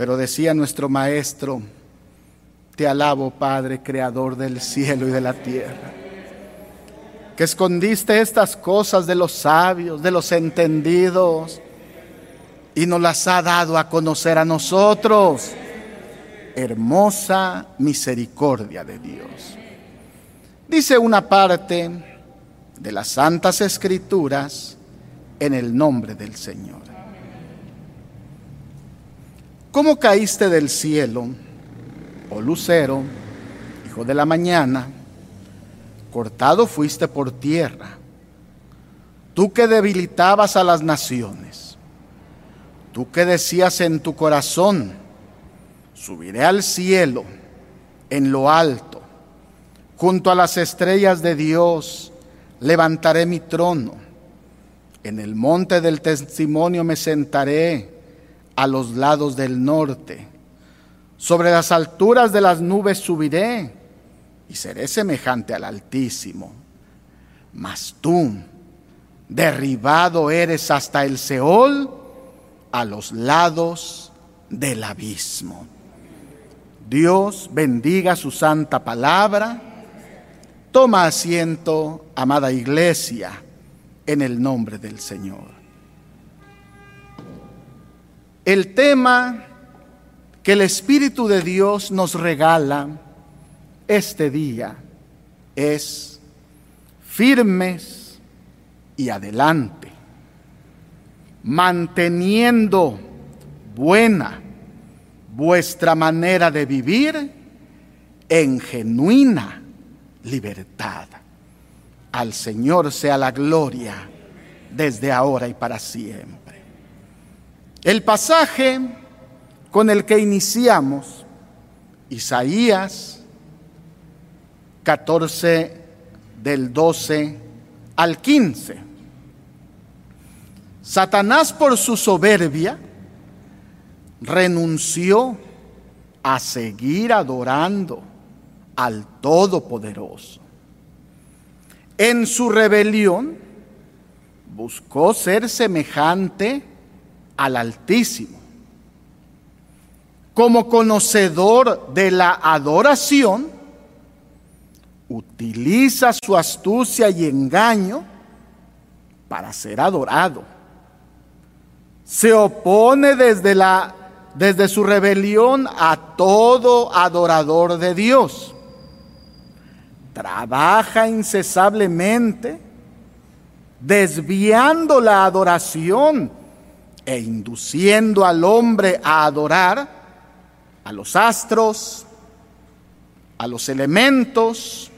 Pero decía nuestro maestro, te alabo Padre, creador del cielo y de la tierra, que escondiste estas cosas de los sabios, de los entendidos, y nos las ha dado a conocer a nosotros. Hermosa misericordia de Dios. Dice una parte de las Santas Escrituras en el nombre del Señor. ¿Cómo caíste del cielo, oh lucero, hijo de la mañana? Cortado fuiste por tierra, tú que debilitabas a las naciones, tú que decías en tu corazón, subiré al cielo, en lo alto, junto a las estrellas de Dios, levantaré mi trono, en el monte del testimonio me sentaré a los lados del norte. Sobre las alturas de las nubes subiré y seré semejante al Altísimo. Mas tú, derribado eres hasta el Seol, a los lados del abismo. Dios bendiga su santa palabra. Toma asiento, amada iglesia, en el nombre del Señor. El tema que el Espíritu de Dios nos regala este día es firmes y adelante, manteniendo buena vuestra manera de vivir en genuina libertad. Al Señor sea la gloria desde ahora y para siempre. El pasaje con el que iniciamos, Isaías 14 del 12 al 15. Satanás por su soberbia renunció a seguir adorando al Todopoderoso. En su rebelión buscó ser semejante al Altísimo. Como conocedor de la adoración, utiliza su astucia y engaño para ser adorado. Se opone desde, la, desde su rebelión a todo adorador de Dios. Trabaja incesablemente desviando la adoración e induciendo al hombre a adorar a los astros, a los elementos,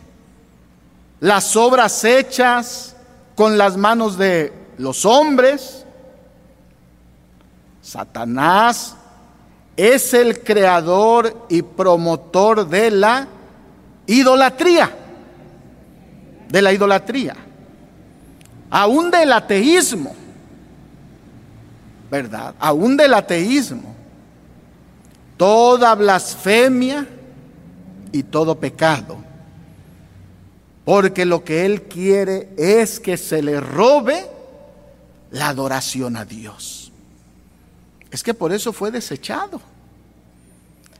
las obras hechas con las manos de los hombres. Satanás es el creador y promotor de la idolatría, de la idolatría, aún del ateísmo. ¿Verdad? Aún del ateísmo. Toda blasfemia y todo pecado. Porque lo que Él quiere es que se le robe la adoración a Dios. Es que por eso fue desechado.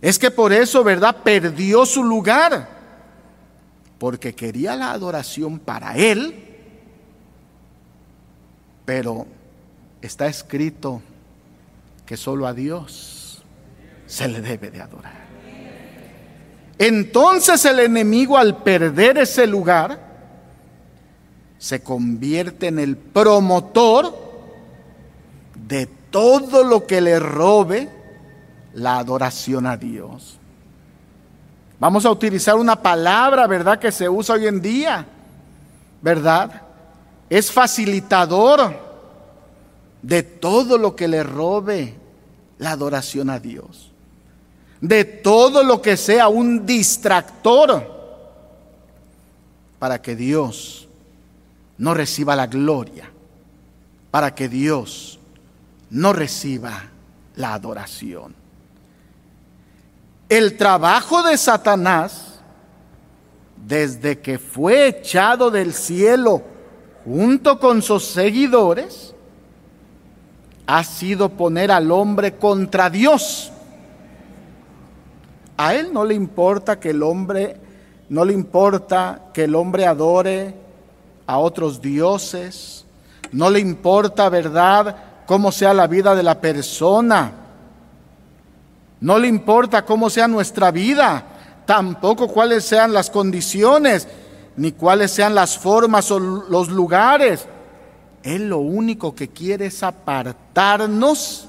Es que por eso, ¿verdad? Perdió su lugar. Porque quería la adoración para Él. Pero está escrito que solo a Dios se le debe de adorar. Entonces el enemigo al perder ese lugar se convierte en el promotor de todo lo que le robe la adoración a Dios. Vamos a utilizar una palabra, ¿verdad?, que se usa hoy en día, ¿verdad? Es facilitador de todo lo que le robe la adoración a Dios, de todo lo que sea un distractor para que Dios no reciba la gloria, para que Dios no reciba la adoración. El trabajo de Satanás, desde que fue echado del cielo junto con sus seguidores, ha sido poner al hombre contra Dios A Él no le importa que el hombre, no le importa que el hombre adore a otros dioses, no le importa, ¿verdad?, cómo sea la vida de la persona, no le importa cómo sea nuestra vida, tampoco cuáles sean las condiciones, ni cuáles sean las formas o los lugares. Él lo único que quiere es apartarnos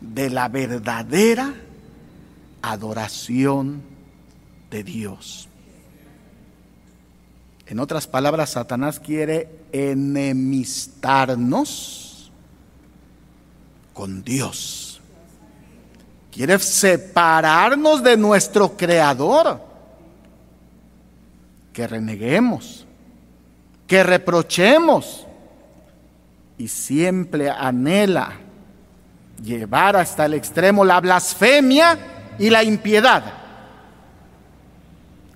de la verdadera adoración de Dios. En otras palabras, Satanás quiere enemistarnos con Dios. Quiere separarnos de nuestro Creador. Que reneguemos, que reprochemos. Y siempre anhela llevar hasta el extremo la blasfemia y la impiedad,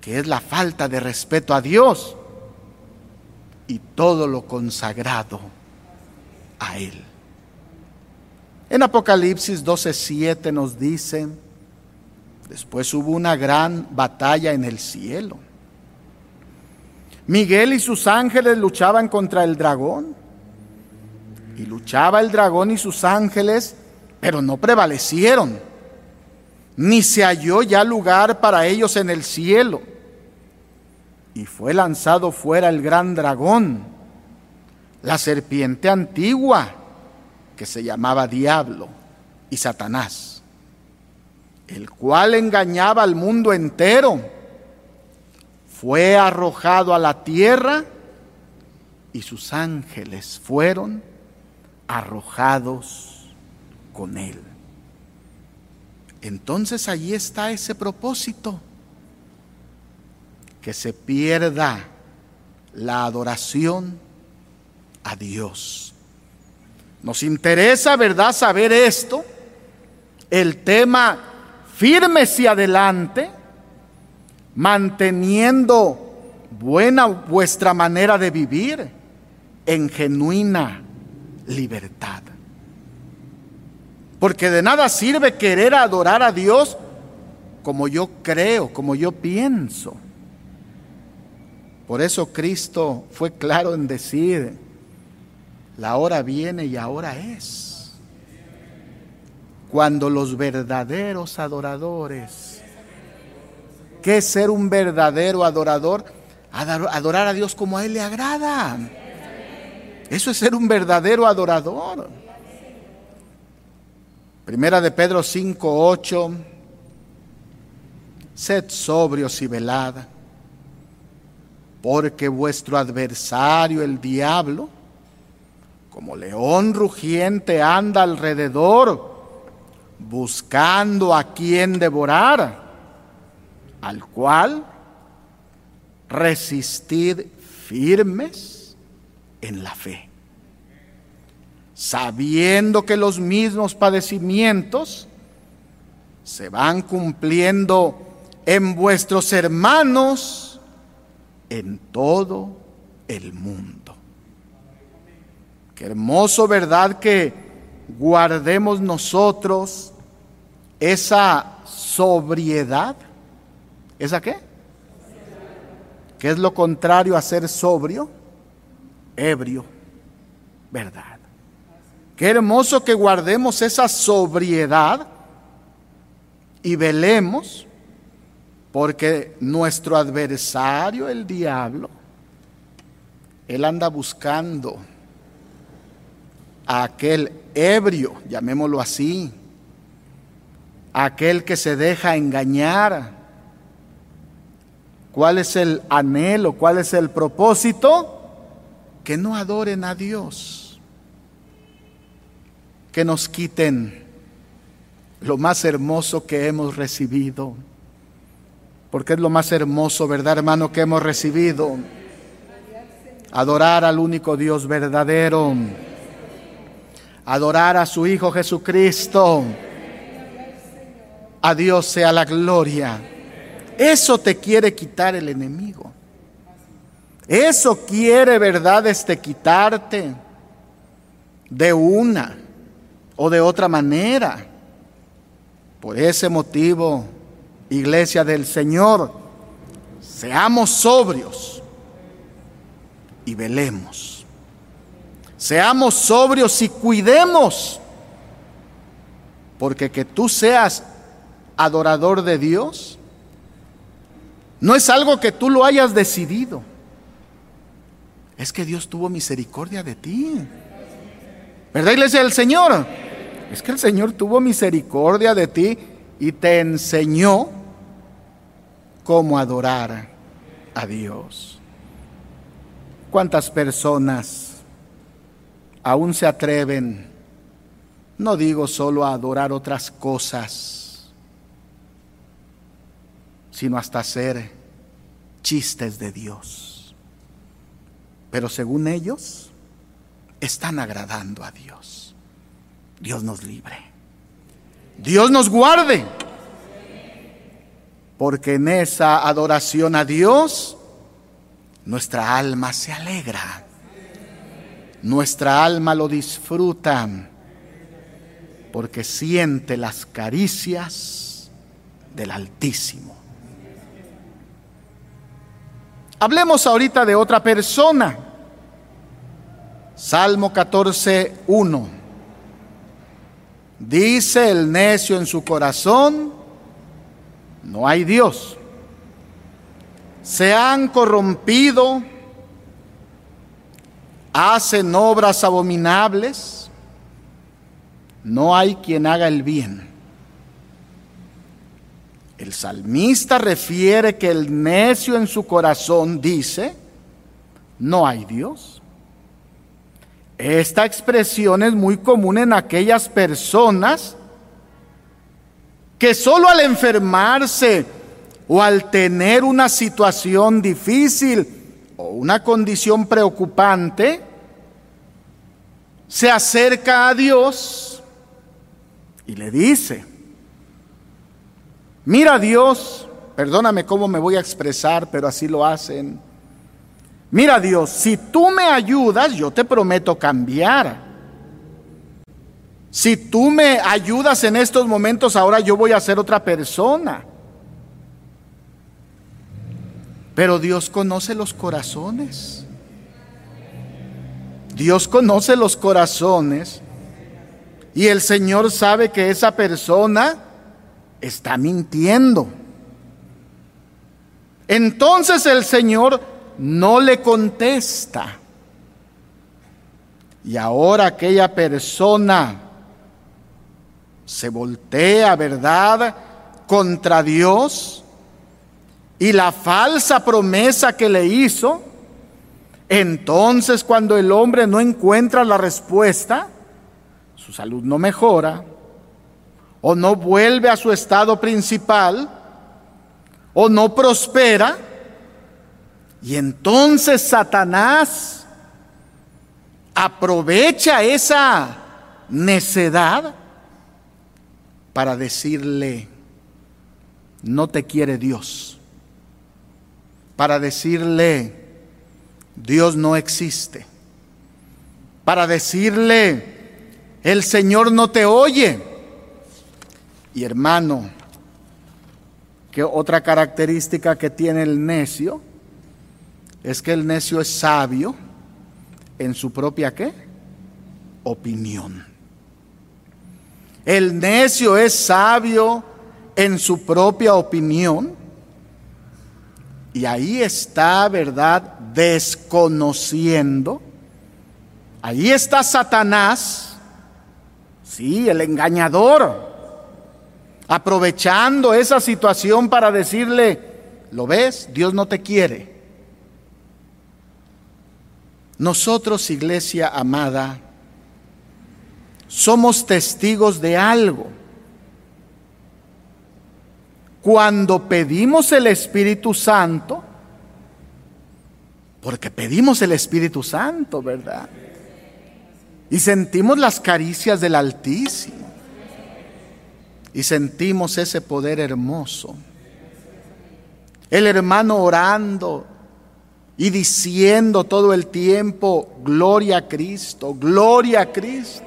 que es la falta de respeto a Dios y todo lo consagrado a Él. En Apocalipsis 12:7 nos dice, después hubo una gran batalla en el cielo. Miguel y sus ángeles luchaban contra el dragón. Y luchaba el dragón y sus ángeles, pero no prevalecieron. Ni se halló ya lugar para ellos en el cielo y fue lanzado fuera el gran dragón, la serpiente antigua, que se llamaba Diablo y Satanás, el cual engañaba al mundo entero, fue arrojado a la tierra y sus ángeles fueron arrojados con él. Entonces allí está ese propósito que se pierda la adoración a Dios. Nos interesa, ¿verdad?, saber esto. El tema firme y adelante, manteniendo buena vuestra manera de vivir en genuina libertad. Porque de nada sirve querer adorar a Dios como yo creo, como yo pienso. Por eso Cristo fue claro en decir, la hora viene y ahora es. Cuando los verdaderos adoradores, ¿qué es ser un verdadero adorador? Adorar a Dios como a Él le agrada. Eso es ser un verdadero adorador. Primera de Pedro 5, 8. Sed sobrios y velad porque vuestro adversario, el diablo, como león rugiente anda alrededor, buscando a quien devorar, al cual resistid firmes en la fe, sabiendo que los mismos padecimientos se van cumpliendo en vuestros hermanos, en todo el mundo. Qué hermoso, ¿verdad? Que guardemos nosotros esa sobriedad. ¿Esa qué? ¿Qué es lo contrario a ser sobrio? Ebrio, ¿verdad? Qué hermoso que guardemos esa sobriedad y velemos porque nuestro adversario, el diablo, él anda buscando a aquel ebrio, llamémoslo así, aquel que se deja engañar. ¿Cuál es el anhelo? ¿Cuál es el propósito? Que no adoren a Dios, que nos quiten lo más hermoso que hemos recibido porque es lo más hermoso, ¿verdad, hermano, que hemos recibido? Adorar al único Dios verdadero. Adorar a su Hijo Jesucristo. A Dios sea la gloria. Eso te quiere quitar el enemigo. Eso quiere, ¿verdad?, este quitarte de una o de otra manera. Por ese motivo, iglesia del Señor, seamos sobrios y velemos. Seamos sobrios y cuidemos, porque que tú seas adorador de Dios no es algo que tú lo hayas decidido. Es que Dios tuvo misericordia de ti. ¿Verdad, iglesia del Señor? Es que el Señor tuvo misericordia de ti y te enseñó cómo adorar a Dios. ¿Cuántas personas aún se atreven, no digo solo a adorar otras cosas, sino hasta hacer chistes de Dios? Pero según ellos, están agradando a Dios. Dios nos libre. Dios nos guarde. Porque en esa adoración a Dios, nuestra alma se alegra. Nuestra alma lo disfruta porque siente las caricias del Altísimo. Hablemos ahorita de otra persona. Salmo 14, 1. Dice el necio en su corazón, no hay Dios. Se han corrompido, hacen obras abominables, no hay quien haga el bien. El salmista refiere que el necio en su corazón dice, no hay Dios. Esta expresión es muy común en aquellas personas que solo al enfermarse o al tener una situación difícil o una condición preocupante, se acerca a Dios y le dice, mira Dios, perdóname cómo me voy a expresar, pero así lo hacen Mira Dios, si tú me ayudas, yo te prometo cambiar. Si tú me ayudas en estos momentos, ahora yo voy a ser otra persona. Pero Dios conoce los corazones. Dios conoce los corazones. Y el Señor sabe que esa persona está mintiendo. Entonces el Señor no le contesta. Y ahora aquella persona se voltea, ¿verdad?, contra Dios y la falsa promesa que le hizo. Entonces cuando el hombre no encuentra la respuesta, su salud no mejora, o no vuelve a su estado principal, o no prospera, y entonces Satanás aprovecha esa necedad para decirle, no te quiere Dios. Para decirle, Dios no existe. Para decirle, el Señor no te oye. Y hermano, ¿qué otra característica que tiene el necio? es que el necio es sabio en su propia qué? Opinión. El necio es sabio en su propia opinión. Y ahí está, ¿verdad? Desconociendo. Ahí está Satanás, sí, el engañador, aprovechando esa situación para decirle, ¿lo ves? Dios no te quiere. Nosotros, iglesia amada, somos testigos de algo. Cuando pedimos el Espíritu Santo, porque pedimos el Espíritu Santo, ¿verdad? Y sentimos las caricias del Altísimo. Y sentimos ese poder hermoso. El hermano orando, y diciendo todo el tiempo, gloria a Cristo, gloria a Cristo.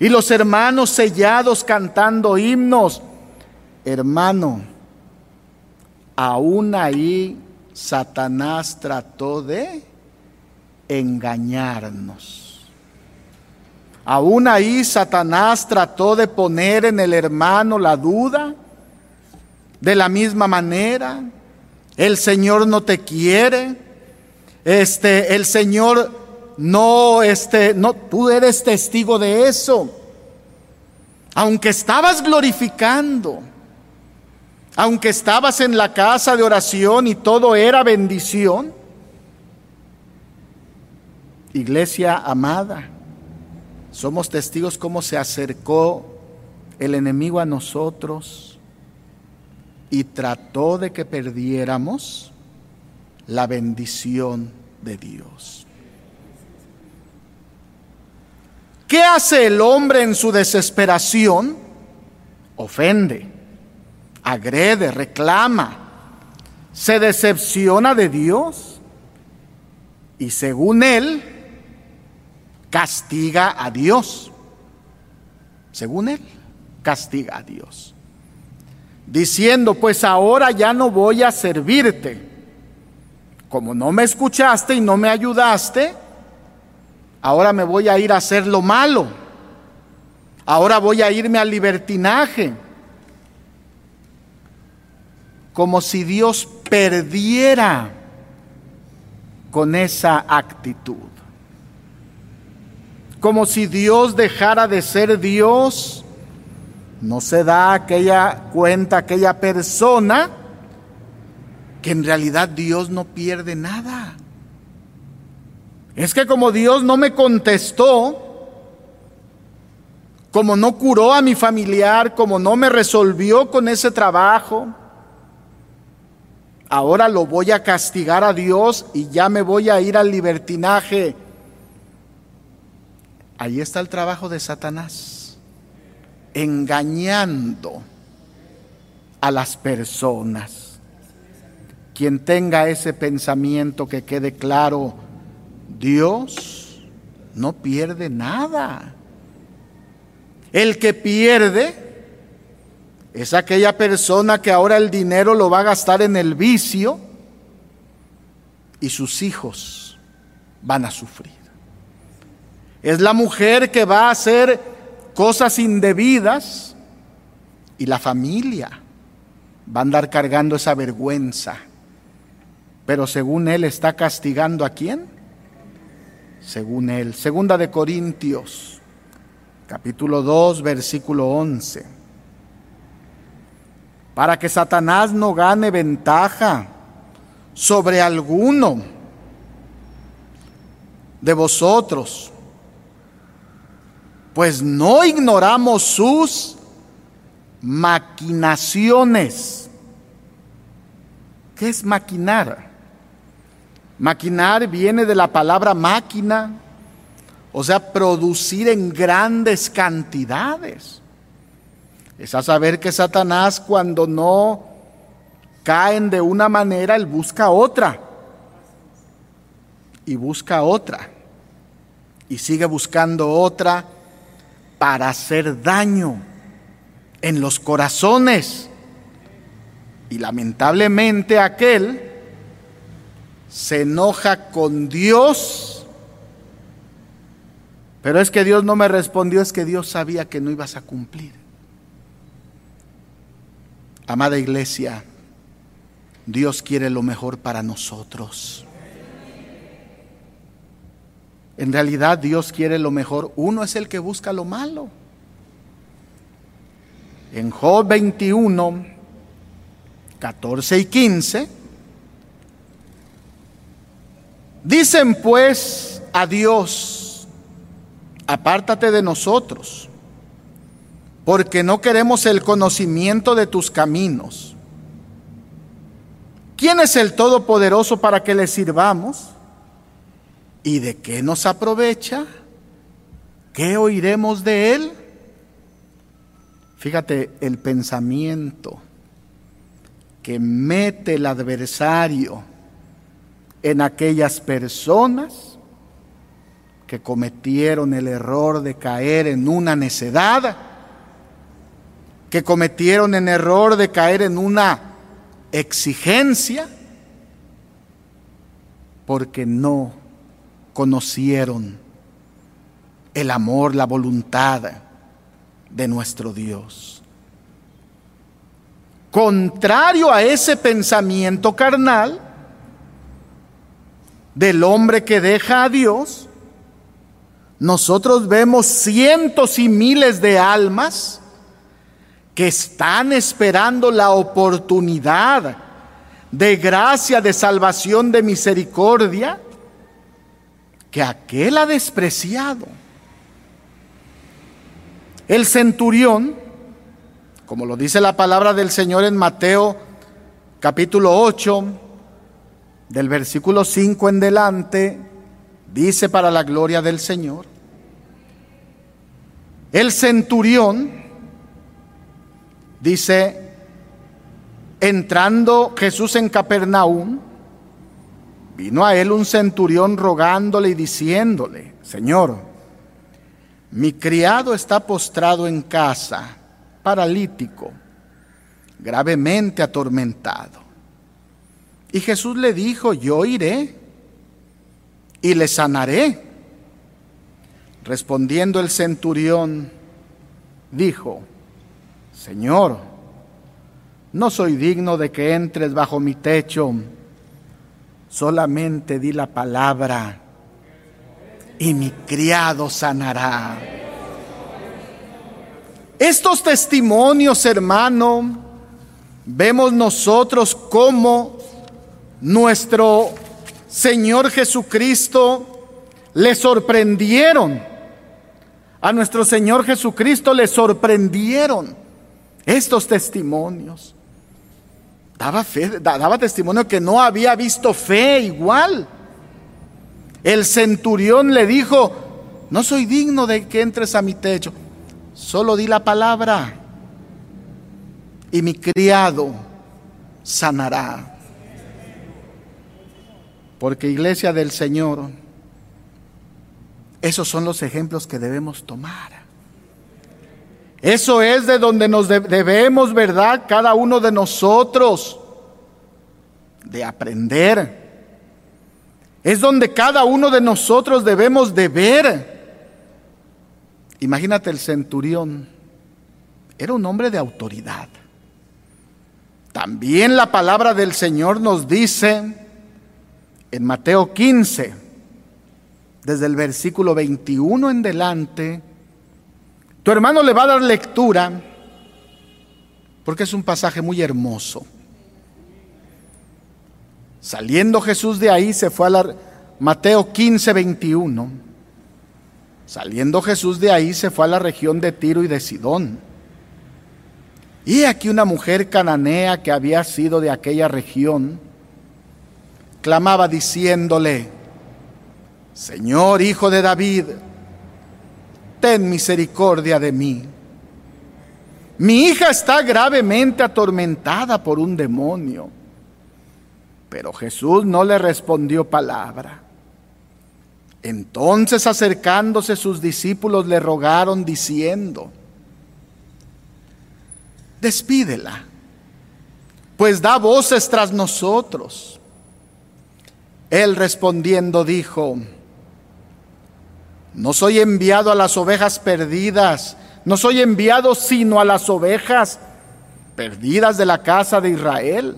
Y los hermanos sellados cantando himnos hermano, aún ahí Satanás trató de engañarnos. Aún ahí Satanás trató de poner en el hermano la duda. De la misma manera, el Señor no te quiere. Este, el Señor no, este, no, tú eres testigo de eso. Aunque estabas glorificando, aunque estabas en la casa de oración y todo era bendición, iglesia amada, somos testigos cómo se acercó el enemigo a nosotros y trató de que perdiéramos la bendición de Dios. ¿Qué hace el hombre en su desesperación? Ofende agrede, reclama, se decepciona de Dios y según él castiga a Dios. Según él, castiga a Dios. Diciendo, pues ahora ya no voy a servirte. Como no me escuchaste y no me ayudaste, ahora me voy a ir a hacer lo malo. Ahora voy a irme al libertinaje como si Dios perdiera con esa actitud. Como si Dios dejara de ser Dios, no se da aquella cuenta aquella persona que en realidad Dios no pierde nada. Es que como Dios no me contestó, como no curó a mi familiar, como no me resolvió con ese trabajo, ahora lo voy a castigar a Dios y ya me voy a ir al libertinaje. Ahí está el trabajo de Satanás, engañando a las personas. Quien tenga ese pensamiento que quede claro, Dios no pierde nada. El que pierde es aquella persona que ahora el dinero lo va a gastar en el vicio y sus hijos van a sufrir. Es la mujer que va a hacer cosas indebidas y la familia va a andar cargando esa vergüenza. Pero según él está castigando a quién? Según él. Segunda de Corintios, capítulo 2, versículo 11 para que Satanás no gane ventaja sobre alguno de vosotros, pues no ignoramos sus maquinaciones. ¿Qué es maquinar? Maquinar viene de la palabra máquina, o sea, producir en grandes cantidades. Es a saber que Satanás cuando no caen de una manera, él busca otra. Y busca otra. Y sigue buscando otra para hacer daño en los corazones. Y lamentablemente aquel se enoja con Dios. Pero es que Dios no me respondió, es que Dios sabía que no ibas a cumplir. Amada iglesia, Dios quiere lo mejor para nosotros. En realidad Dios quiere lo mejor. Uno es el que busca lo malo. En Job 21, 14 y 15, dicen pues a Dios, apártate de nosotros porque no queremos el conocimiento de tus caminos. ¿Quién es el Todopoderoso para que le sirvamos? ¿Y de qué nos aprovecha? ¿Qué oiremos de él? Fíjate el pensamiento que mete el adversario en aquellas personas que cometieron el error de caer en una necedad que cometieron en error de caer en una exigencia porque no conocieron el amor, la voluntad de nuestro Dios. Contrario a ese pensamiento carnal del hombre que deja a Dios, nosotros vemos cientos y miles de almas que están esperando la oportunidad de gracia, de salvación, de misericordia, que aquel ha despreciado. El centurión, como lo dice la palabra del Señor en Mateo capítulo 8, del versículo 5 en delante, dice para la gloria del Señor, el centurión dice, entrando Jesús en Capernaum, vino a él un centurión rogándole y diciéndole, Señor, mi criado está postrado en casa, paralítico, gravemente atormentado. Y Jesús le dijo, yo iré y le sanaré. Respondiendo el centurión, dijo, Señor, no soy digno de que entres bajo mi techo, solamente di la palabra y mi criado sanará. Estos testimonios, hermano, vemos nosotros cómo nuestro Señor Jesucristo le sorprendieron. A nuestro Señor Jesucristo le sorprendieron estos testimonios. Daba, fe, daba testimonio que no había visto fe igual. El centurión le dijo, no soy digno de que entres a mi techo, solo di la palabra y mi criado sanará. Porque iglesia del Señor, esos son los ejemplos que debemos tomar. Eso es de donde nos debemos, ¿verdad? Cada uno de nosotros, de aprender es donde cada uno de nosotros debemos de ver. Imagínate el centurión, era un hombre de autoridad. También la palabra del Señor nos dice en Mateo 15, desde el versículo 21 en delante, tu hermano le va a dar lectura porque es un pasaje muy hermoso. Saliendo Jesús de ahí se fue a la Mateo 15, 21. Saliendo Jesús de ahí se fue a la región de Tiro y de Sidón. Y aquí una mujer cananea que había sido de aquella región clamaba diciéndole, Señor Hijo de David, ten misericordia de mí. Mi hija está gravemente atormentada por un demonio. Pero Jesús no le respondió palabra. Entonces acercándose sus discípulos le rogaron diciendo, despídela, pues da voces tras nosotros. Él respondiendo dijo, no soy enviado a las ovejas perdidas, no soy enviado sino a las ovejas perdidas de la casa de Israel.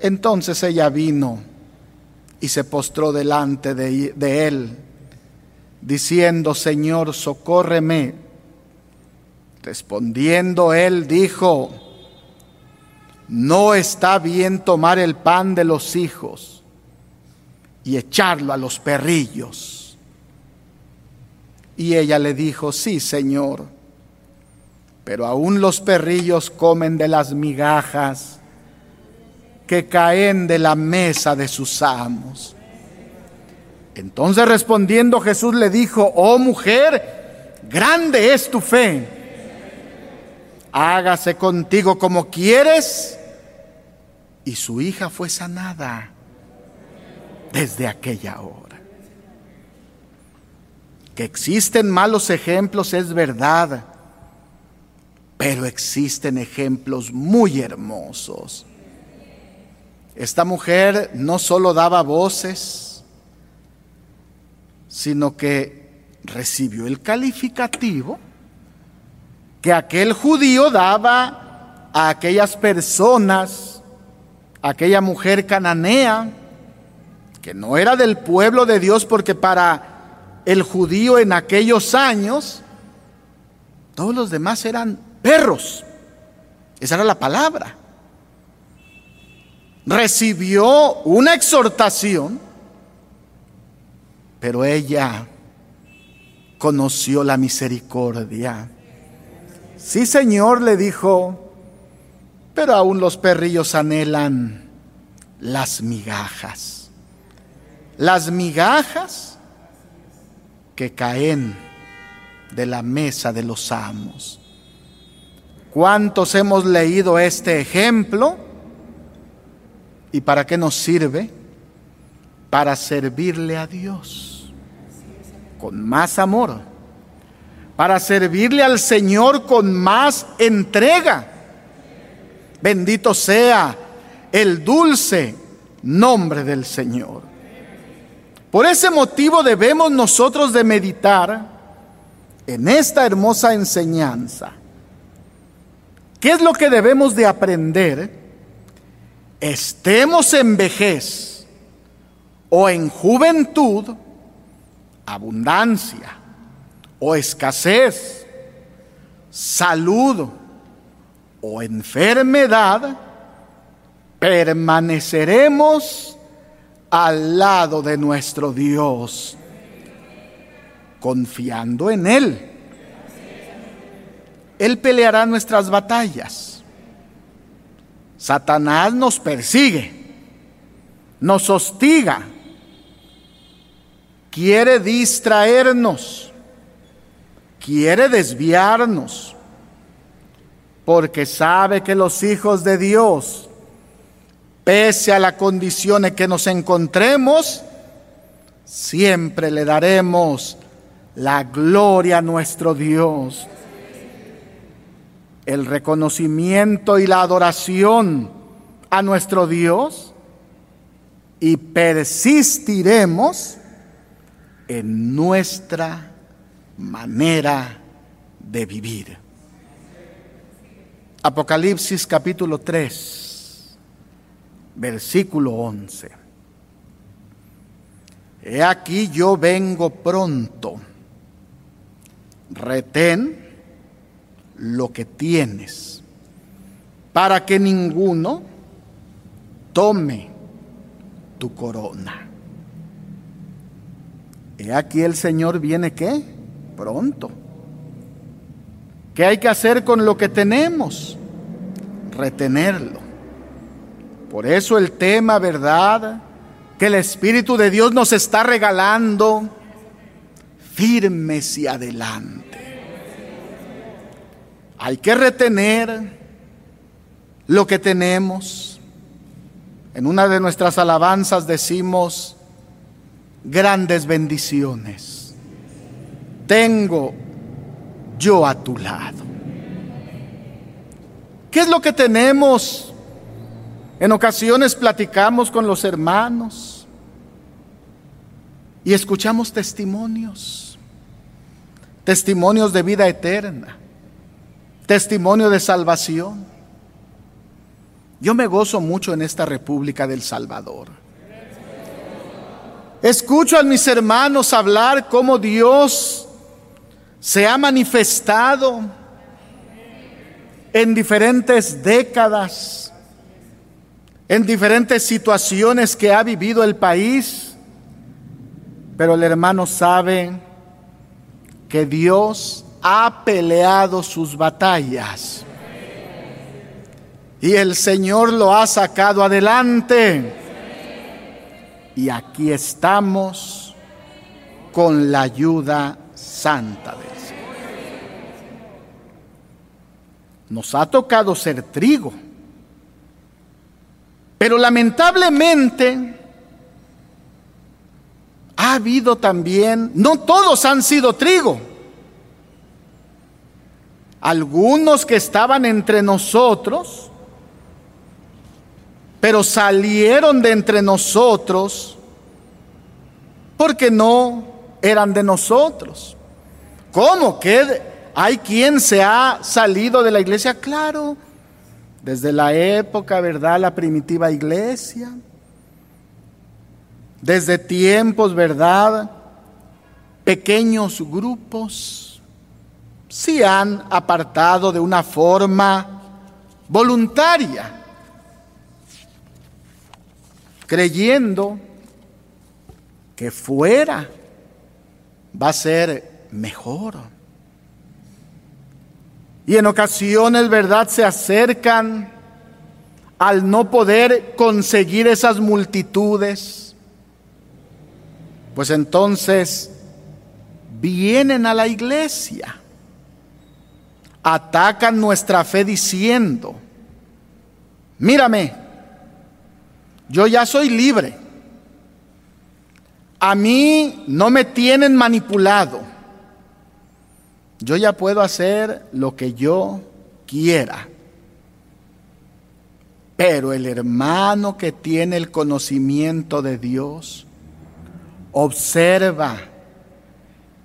Entonces ella vino y se postró delante de, él, diciendo, Señor, socórreme. Respondiendo él dijo, no está bien tomar el pan de los hijos y echarlo a los perrillos. Y ella le dijo, sí, Señor, pero aún los perrillos comen de las migajas que caen de la mesa de sus amos. Entonces respondiendo Jesús le dijo, oh mujer, grande es tu fe, hágase contigo como quieres. Y su hija fue sanada desde aquella hora. Que existen malos ejemplos es verdad, pero existen ejemplos muy hermosos. Esta mujer no solo daba voces, sino que recibió el calificativo que aquel judío daba a aquellas personas, aquella mujer cananea, que no era del pueblo de Dios, porque para el judío en aquellos años, todos los demás eran perros. Esa era la palabra. Recibió una exhortación, pero ella conoció la misericordia. Sí, Señor, le dijo, pero aún los perrillos anhelan las migajas. Las migajas que caen de la mesa de los amos. ¿Cuántos hemos leído este ejemplo? ¿Y para qué nos sirve? Para servirle a Dios con más amor, para servirle al Señor con más entrega. Bendito sea el dulce nombre del Señor. Por ese motivo debemos nosotros de meditar en esta hermosa enseñanza ¿Qué es lo que debemos de aprender? Estemos en vejez o en juventud, abundancia o escasez, salud o enfermedad, permaneceremos al lado de nuestro Dios, confiando en Él él peleará nuestras batallas. Satanás nos persigue, nos hostiga, quiere distraernos, quiere desviarnos, porque sabe que los hijos de Dios, pese a la condición en que nos encontremos, siempre le daremos la gloria a nuestro Dios. El reconocimiento y la adoración a nuestro Dios. Y persistiremos en nuestra manera de vivir. Apocalipsis capítulo 3, versículo 11. He aquí yo vengo pronto. Retén lo que tienes, para que ninguno tome tu corona. He aquí el Señor viene qué? Pronto. ¿Qué hay que hacer con lo que tenemos? Retenerlo. Por eso el tema, ¿verdad? Que el Espíritu de Dios nos está regalando firmes y adelante. Hay que retener lo que tenemos. En una de nuestras alabanzas decimos, grandes bendiciones. Tengo yo a tu lado. ¿Qué es lo que tenemos? En ocasiones platicamos con los hermanos y escuchamos testimonios, testimonios de vida eterna testimonio de salvación. Yo me gozo mucho en esta República del Salvador. Escucho a mis hermanos hablar cómo Dios se ha manifestado en diferentes décadas, en diferentes situaciones que ha vivido el país, pero el hermano sabe que Dios ha peleado sus batallas. Y el Señor lo ha sacado adelante. Y aquí estamos con la ayuda santa del Señor. Nos ha tocado ser trigo. Pero lamentablemente ha habido también, no todos han sido trigo. algunos que estaban entre nosotros, pero salieron de entre nosotros porque no eran de nosotros. ¿Cómo? ¿Que hay quien se ha salido de la iglesia? Claro, desde la época, ¿verdad? La primitiva iglesia. Desde tiempos, ¿verdad? Pequeños grupos se han apartado de una forma voluntaria, creyendo que fuera va a ser mejor. Y en ocasiones, ¿verdad?, se acercan al no poder conseguir esas multitudes. Pues entonces vienen a la iglesia, atacan nuestra fe diciendo, mírame, yo ya soy libre. A mí no me tienen manipulado. Yo ya puedo hacer lo que yo quiera. Pero el hermano que tiene el conocimiento de Dios observa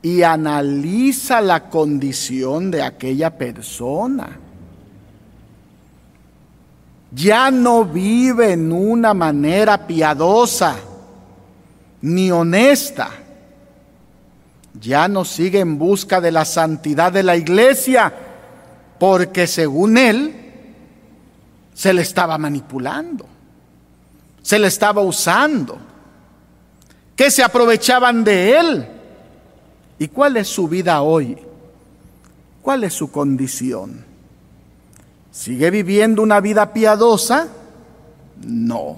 y analiza la condición de aquella persona. Ya no vive en una manera piadosa ni honesta. Ya no sigue en busca de la santidad de la iglesia, porque según él se le estaba manipulando, se le estaba usando, que se aprovechaban de él. ¿Y cuál es su vida hoy? ¿Cuál es su condición? ¿Sigue viviendo una vida piadosa? No.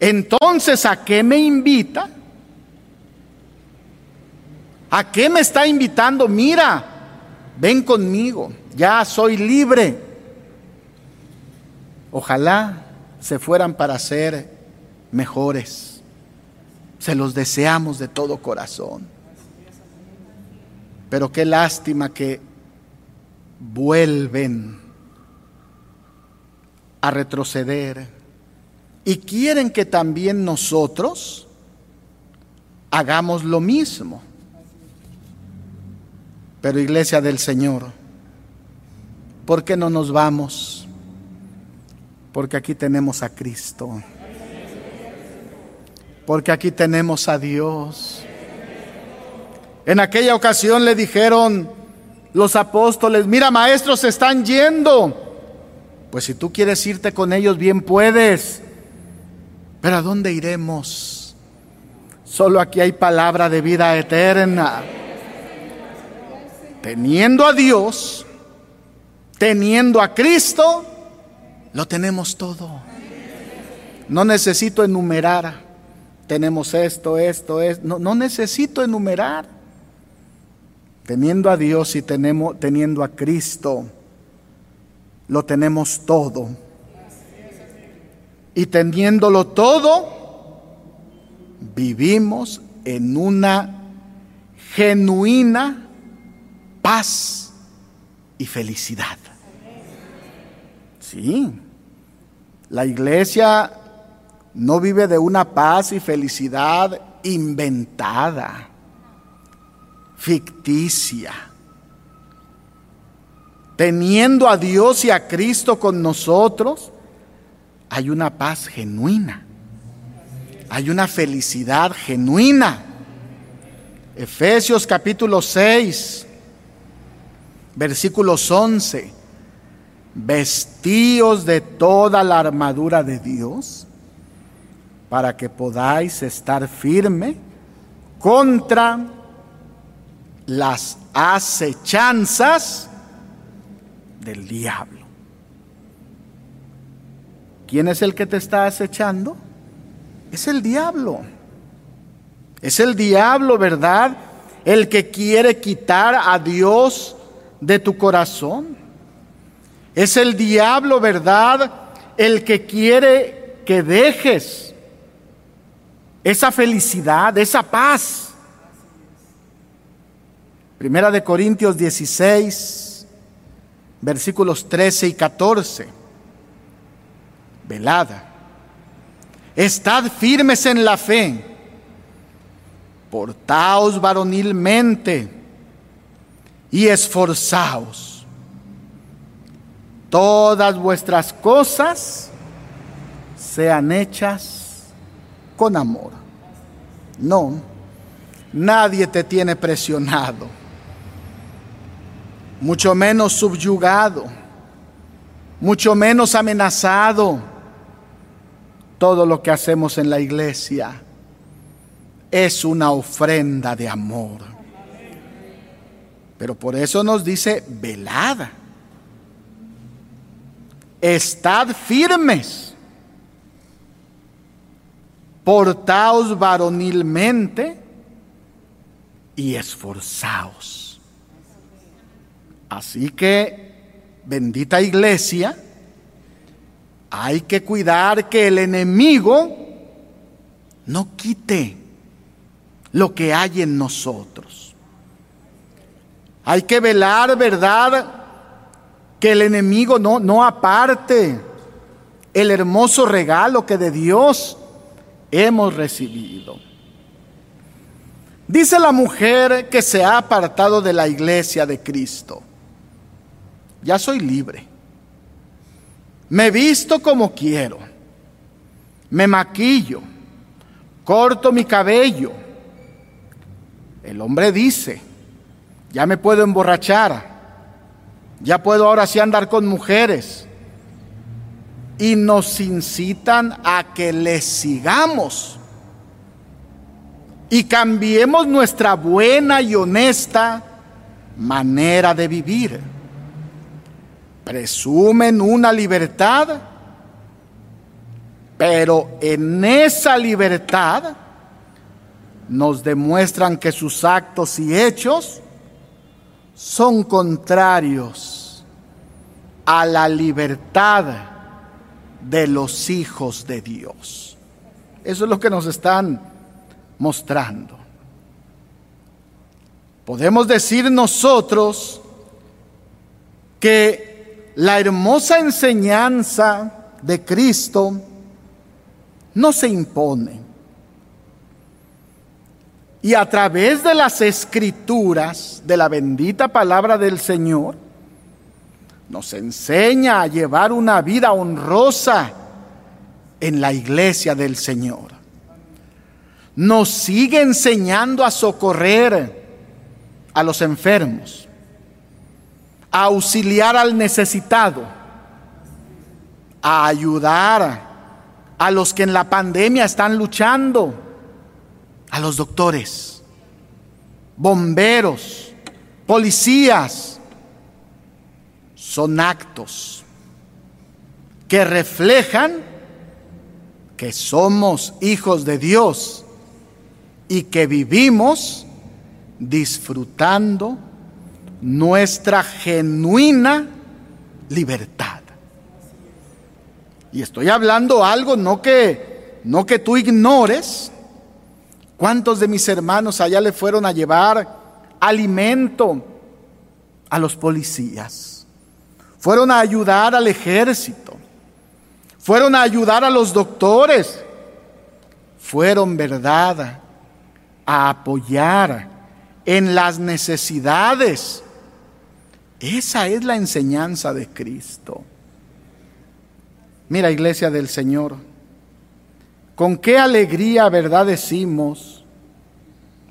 Entonces, ¿a qué me invita? ¿A qué me está invitando? Mira, ven conmigo, ya soy libre. Ojalá se fueran para ser mejores. Se los deseamos de todo corazón. Pero qué lástima que vuelven a retroceder y quieren que también nosotros hagamos lo mismo. Pero iglesia del Señor, ¿por qué no nos vamos? Porque aquí tenemos a Cristo. Porque aquí tenemos a Dios. En aquella ocasión le dijeron los apóstoles, mira maestros, se están yendo. Pues si tú quieres irte con ellos, bien puedes. Pero ¿a dónde iremos? Solo aquí hay palabra de vida eterna. Teniendo a Dios, teniendo a Cristo, lo tenemos todo. No necesito enumerar. Tenemos esto, esto, esto. No, no necesito enumerar. Teniendo a Dios y tenemos, teniendo a Cristo, lo tenemos todo y teniéndolo todo, vivimos en una genuina paz y felicidad. Sí, la iglesia no vive de una paz y felicidad inventada, ficticia. Teniendo a Dios y a Cristo con nosotros, hay una paz genuina, hay una felicidad genuina. Efesios capítulo 6, versículos 11, vestíos de toda la armadura de Dios para que podáis estar firme contra las acechanzas del diablo. ¿Quién es el que te está acechando? Es el diablo. Es el diablo, ¿verdad? El que quiere quitar a Dios de tu corazón. Es el diablo, ¿verdad? El que quiere que dejes esa felicidad, esa paz. Primera de Corintios 16, versículos 13 y 14. Velada. Estad firmes en la fe. Portaos varonilmente y esforzaos. Todas vuestras cosas sean hechas con amor. No, nadie te tiene presionado, mucho menos subyugado, mucho menos amenazado. Todo lo que hacemos en la iglesia es una ofrenda de amor. Pero por eso nos dice velada. Estad firmes. Portaos varonilmente y esforzaos. Así que, bendita iglesia, hay que cuidar que el enemigo no quite lo que hay en nosotros. Hay que velar, ¿verdad? Que el enemigo no, no aparte el hermoso regalo que de Dios hemos recibido. Dice la mujer que se ha apartado de la iglesia de Cristo. Ya soy libre. Me visto como quiero. Me maquillo. Corto mi cabello. El hombre dice, ya me puedo emborrachar. Ya puedo ahora sí andar con mujeres. Y nos incitan a que les sigamos. Y cambiemos nuestra buena y honesta manera de vivir presumen una libertad, pero en esa libertad nos demuestran que sus actos y hechos son contrarios a la libertad de los hijos de Dios. Eso es lo que nos están mostrando. Podemos decir nosotros que la hermosa enseñanza de Cristo no se impone. Y a través de las escrituras, de la bendita palabra del Señor, nos enseña a llevar una vida honrosa en la iglesia del Señor. Nos sigue enseñando a socorrer a los enfermos a auxiliar al necesitado, a ayudar a los que en la pandemia están luchando, a los doctores, bomberos, policías. Son actos que reflejan que somos hijos de Dios y que vivimos disfrutando nuestra genuina libertad. Y estoy hablando algo no que no que tú ignores. ¿Cuántos de mis hermanos allá le fueron a llevar alimento a los policías? Fueron a ayudar al ejército. Fueron a ayudar a los doctores. Fueron, verdad, a apoyar en las necesidades esa es la enseñanza de Cristo. Mira, iglesia del Señor, con qué alegría, verdad, decimos,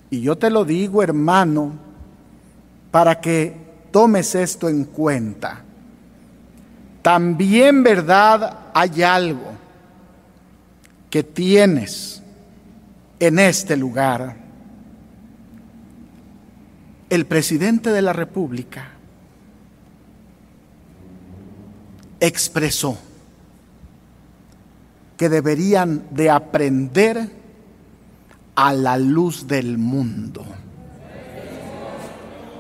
y yo te lo digo, hermano, para que tomes esto en cuenta. También, verdad, hay algo que tienes en este lugar. El presidente de la República expresó que deberían de aprender a la luz del mundo.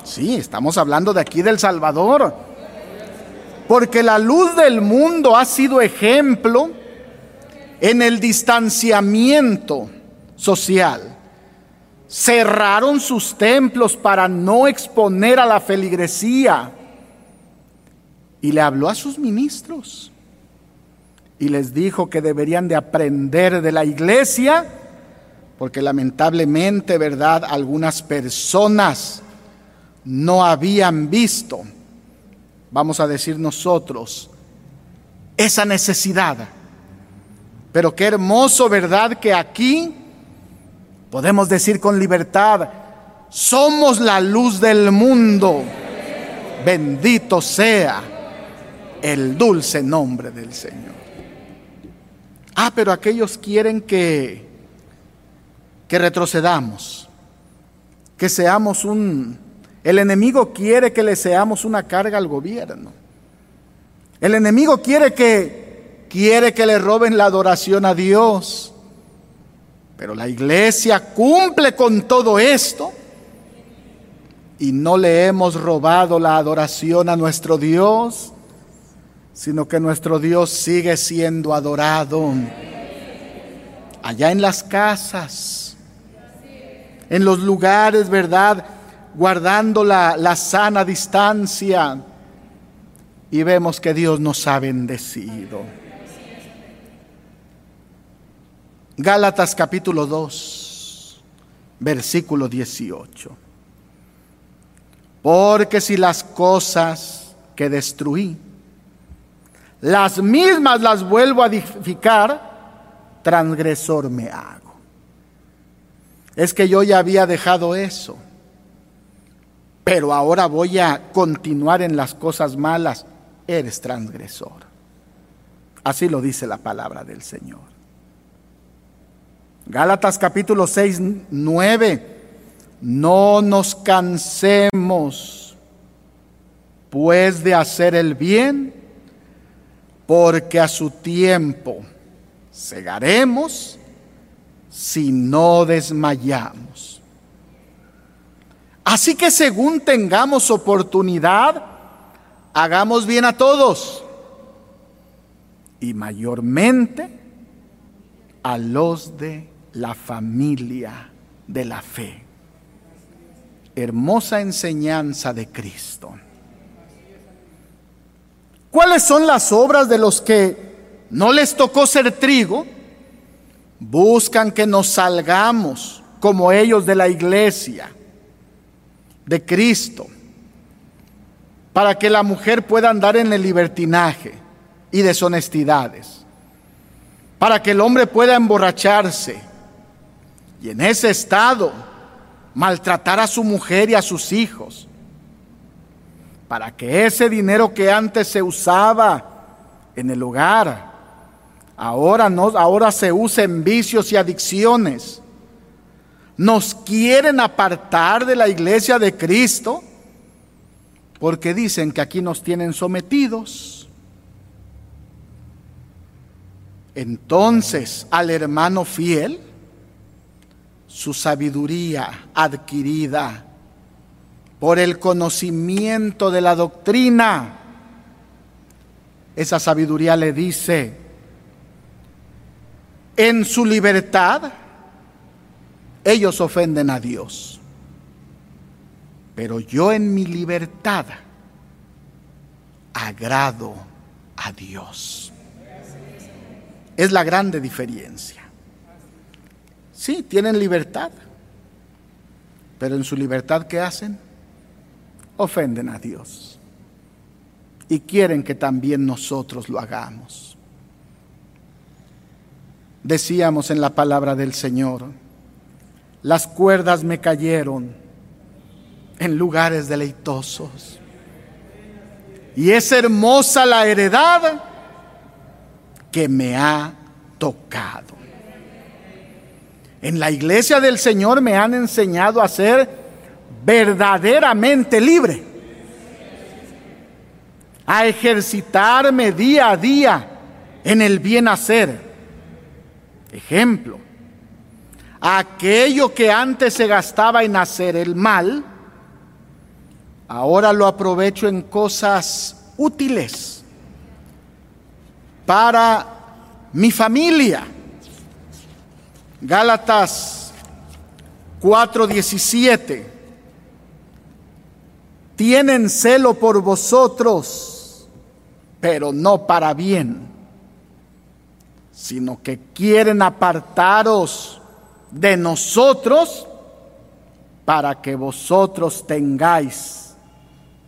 Sí, estamos hablando de aquí del Salvador. Porque la luz del mundo ha sido ejemplo en el distanciamiento social. cerraron sus templos para no exponer a la feligresía. Y le habló a sus ministros y les dijo que deberían de aprender de la iglesia, porque lamentablemente, ¿verdad? Algunas personas no habían visto, vamos a decir nosotros, esa necesidad. Pero qué hermoso, ¿verdad? Que aquí podemos decir con libertad, somos la luz del mundo. Bendito sea el dulce nombre del Señor. Ah, pero aquellos quieren que, que retrocedamos, que seamos un... El enemigo quiere que le seamos una carga al gobierno. El enemigo quiere que, quiere que le roben la adoración a Dios. Pero la iglesia cumple con todo esto y no le hemos robado la adoración a nuestro Dios sino que nuestro Dios sigue siendo adorado allá en las casas, en los lugares, ¿verdad? Guardando la, sana distancia. Y vemos que Dios nos ha bendecido. Gálatas capítulo 2, versículo 18. Porque si las cosas que destruí, las mismas las vuelvo a edificar, transgresor me hago. Es que yo ya había dejado eso, pero ahora voy a continuar en las cosas malas, eres transgresor. Así lo dice la palabra del Señor. Gálatas capítulo 6, 9. No nos cansemos pues de hacer el bien porque a su tiempo cegaremos si no desmayamos. Así que según tengamos oportunidad, hagamos bien a todos y mayormente a los de la familia de la fe. Hermosa enseñanza de Cristo. ¿Cuáles son las obras de los que no les tocó ser trigo? Buscan que nos salgamos como ellos de la iglesia, de Cristo, para que la mujer pueda andar en el libertinaje y deshonestidades, para que el hombre pueda emborracharse y en ese estado maltratar a su mujer y a sus hijos para que ese dinero que antes se usaba en el hogar, ahora, no, ahora se use en vicios y adicciones. Nos quieren apartar de la iglesia de Cristo porque dicen que aquí nos tienen sometidos. Entonces al hermano fiel, su sabiduría adquirida por el conocimiento de la doctrina. Esa sabiduría le dice, en su libertad ellos ofenden a Dios, pero yo en mi libertad agrado a Dios. Es la grande diferencia. Sí, tienen libertad, pero en su libertad ¿qué hacen? Ofenden a Dios y quieren que también nosotros lo hagamos. Decíamos en la palabra del Señor, las cuerdas me cayeron en lugares deleitosos. Y es hermosa la heredad que me ha tocado. En la iglesia del Señor me han enseñado a ser verdaderamente libre, a ejercitarme día a día en el bien hacer. Ejemplo, aquello que antes se gastaba en hacer el mal, ahora lo aprovecho en cosas útiles para mi familia. Gálatas 4:17. Tienen celo por vosotros, pero no para bien, sino que quieren apartaros de nosotros para que vosotros tengáis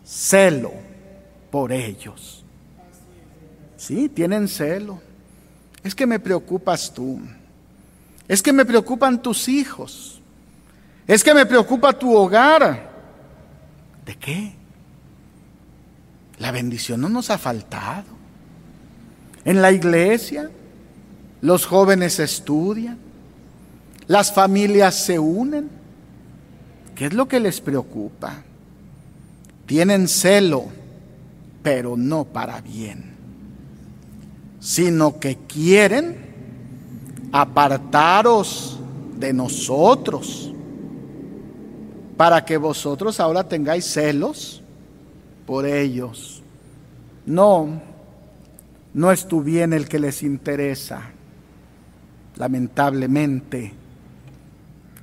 celo por ellos. Sí, tienen celo. Es que me preocupas tú. Es que me preocupan tus hijos. Es que me preocupa tu hogar. ¿De qué? La bendición no nos ha faltado. En la iglesia los jóvenes estudian, las familias se unen. ¿Qué es lo que les preocupa? Tienen celo, pero no para bien, sino que quieren apartaros de nosotros para que vosotros ahora tengáis celos por ellos. No, no es tu bien el que les interesa. Lamentablemente,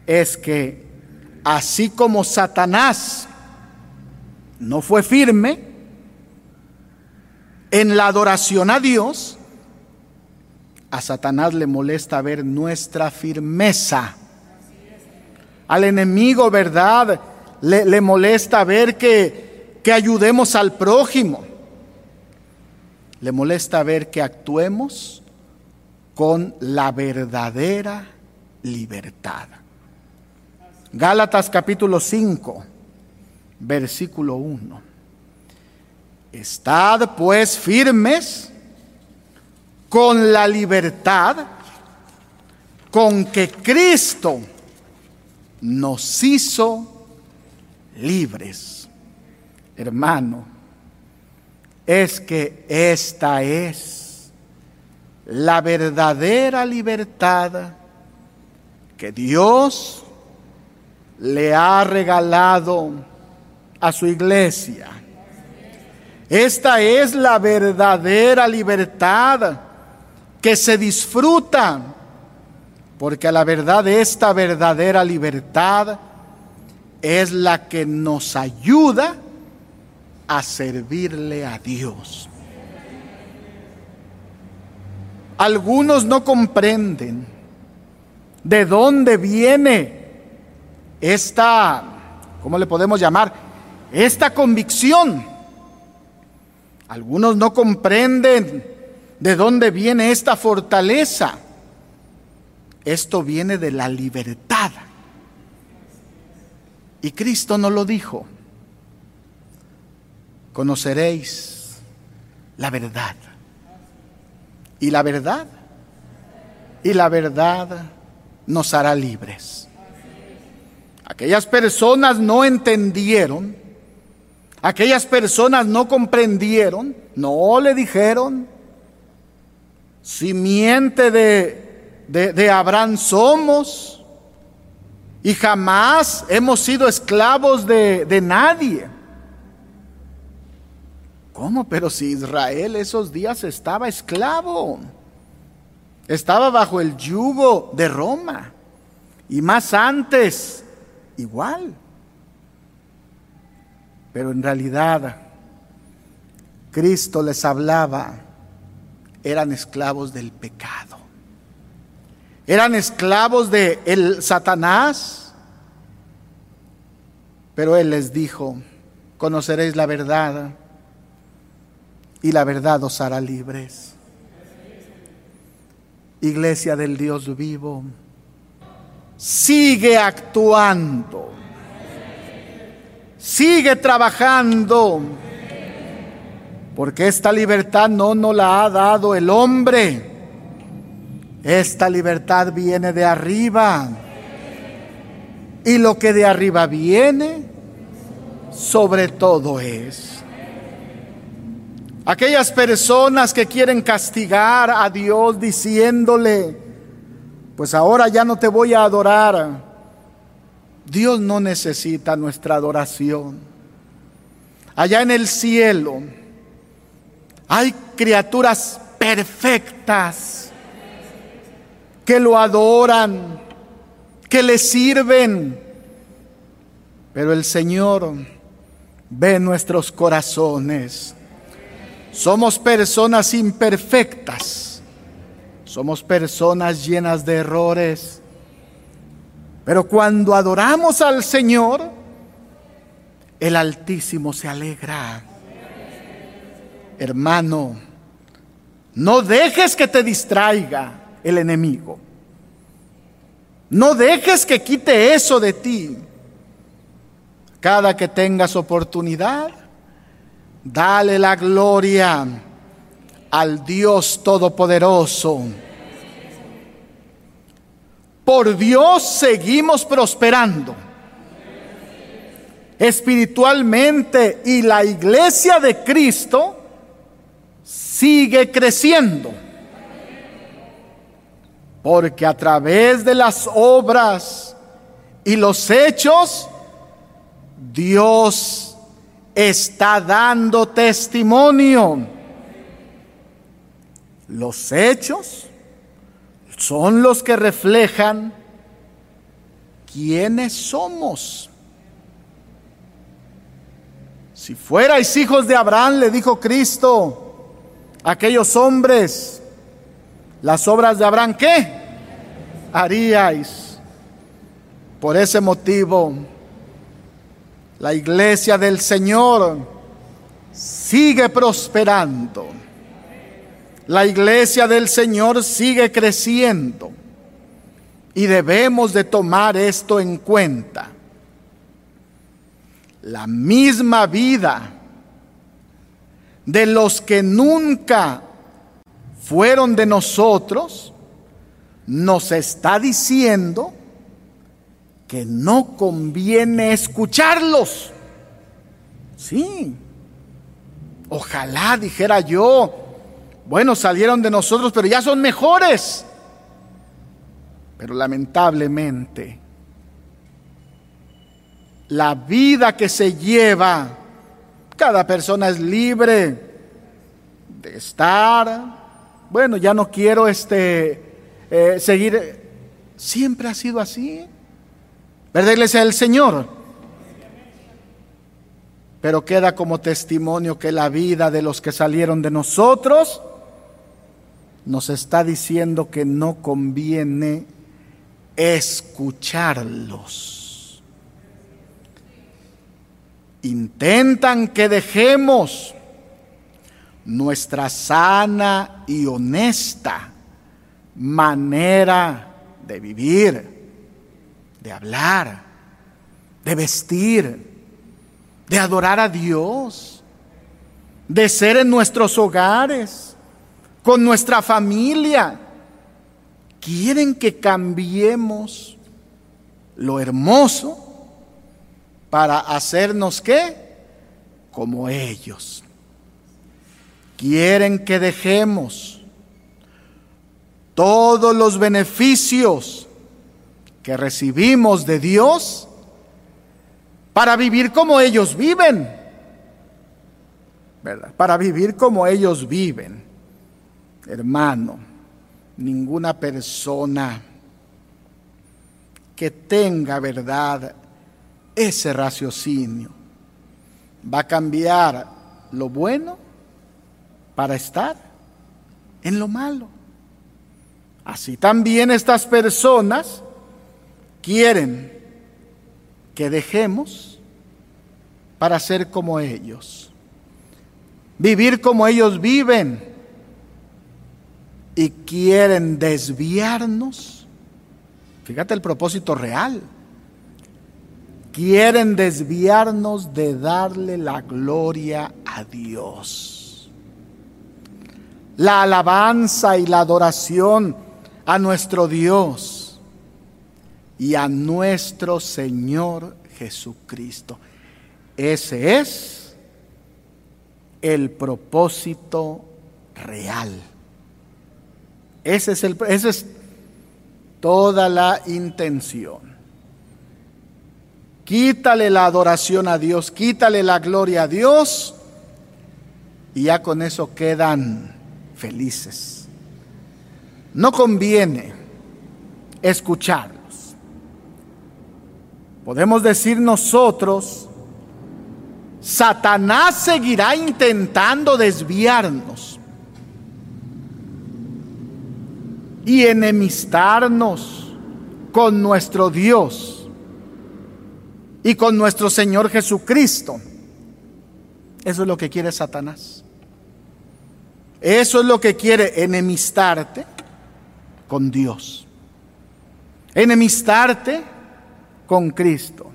es que así como Satanás no fue firme en la adoración a Dios, a Satanás le molesta ver nuestra firmeza al enemigo, ¿verdad? Le, molesta ver que, que ayudemos al prójimo. Le molesta ver que actuemos con la verdadera libertad. Gálatas capítulo 5, versículo 1. Estad pues firmes con la libertad con que Cristo nos hizo libres. Hermano, es que esta es la verdadera libertad que Dios le ha regalado a su iglesia. Esta es la verdadera libertad que se disfruta porque la verdad esta verdadera libertad es la que nos ayuda a servirle a Dios. Algunos no comprenden de dónde viene esta, ¿cómo le podemos llamar? Esta convicción. Algunos no comprenden de dónde viene esta fortaleza. Esto viene de la libertad. Y Cristo no lo dijo. Conoceréis la verdad. Y la verdad. Y la verdad nos hará libres. Aquellas personas no entendieron. Aquellas personas no comprendieron. No le dijeron. Simiente de de, Abraham somos y jamás hemos sido esclavos de, de nadie. ¿Cómo? Pero si Israel esos días estaba esclavo, estaba bajo el yugo de Roma y más antes igual. Pero en realidad Cristo les hablaba, eran esclavos del pecado eran esclavos de el Satanás. Pero él les dijo, conoceréis la verdad y la verdad os hará libres. Iglesia del Dios vivo, sigue actuando, sigue trabajando, porque esta libertad no nos la ha dado el hombre esta libertad viene de arriba. Y lo que de arriba viene, sobre todo es. Aquellas personas que quieren castigar a Dios diciéndole, pues ahora ya no te voy a adorar. Dios no necesita nuestra adoración. Allá en el cielo hay criaturas perfectas que lo adoran que le sirven. Pero el Señor ve nuestros corazones. Somos personas imperfectas. Somos personas llenas de errores. Pero cuando adoramos al Señor, el Altísimo se alegra. Hermano, no dejes que te distraiga el enemigo. No dejes que quite eso de ti. Cada que tengas oportunidad, dale la gloria al Dios Todopoderoso. Por Dios seguimos prosperando espiritualmente y la iglesia de Cristo sigue creciendo. Porque a través de las obras y los hechos, Dios está dando testimonio. Los hechos son los que reflejan quiénes somos. Si fuerais hijos de Abraham, le dijo Cristo, aquellos hombres, las obras de Abraham, ¿qué? Haríais. Por ese motivo, la iglesia del Señor sigue prosperando. La iglesia del Señor sigue creciendo. Y debemos de tomar esto en cuenta. La misma vida de los que nunca fueron de nosotros, nos está diciendo que no conviene escucharlos. Sí. Ojalá dijera yo, bueno, salieron de nosotros, pero ya son mejores. Pero lamentablemente, la vida que se lleva cada persona es libre de estar. Bueno, ya no quiero este, eh, seguir. Siempre ha sido así. ¿Verdad, iglesia del Señor? Pero queda como testimonio que la vida de los que salieron de nosotros nos está diciendo que no conviene escucharlos. intentan que dejemos nuestra sana y honesta manera de vivir, de hablar, de vestir, de adorar a Dios, de ser en nuestros hogares, con nuestra familia. Quieren que cambiemos lo hermoso para hacernos qué? Como ellos. Quieren que dejemos todos los beneficios que recibimos de Dios para vivir como ellos viven. ¿Verdad? Para vivir como ellos viven. Hermano, ninguna persona que tenga verdad ese raciocinio va a cambiar lo bueno para estar en lo malo. Así también estas personas quieren que dejemos para ser como ellos, vivir como ellos viven y quieren desviarnos. Fíjate el propósito real quieren desviarnos de darle la gloria a Dios. La alabanza y la adoración a nuestro Dios y a nuestro Señor Jesucristo. Ese es el propósito real. Ese es, el, es toda la intención. Quítale la adoración a Dios, quítale la gloria a Dios y ya con eso quedan felices. No conviene escucharlos. podemos decir nosotros, Satanás seguirá intentando desviarnos y enemistarnos con nuestro Dios y con nuestro Señor Jesucristo. Eso es lo que quiere Satanás. Eso es lo que quiere enemistarte con Dios. Enemistarte con Cristo.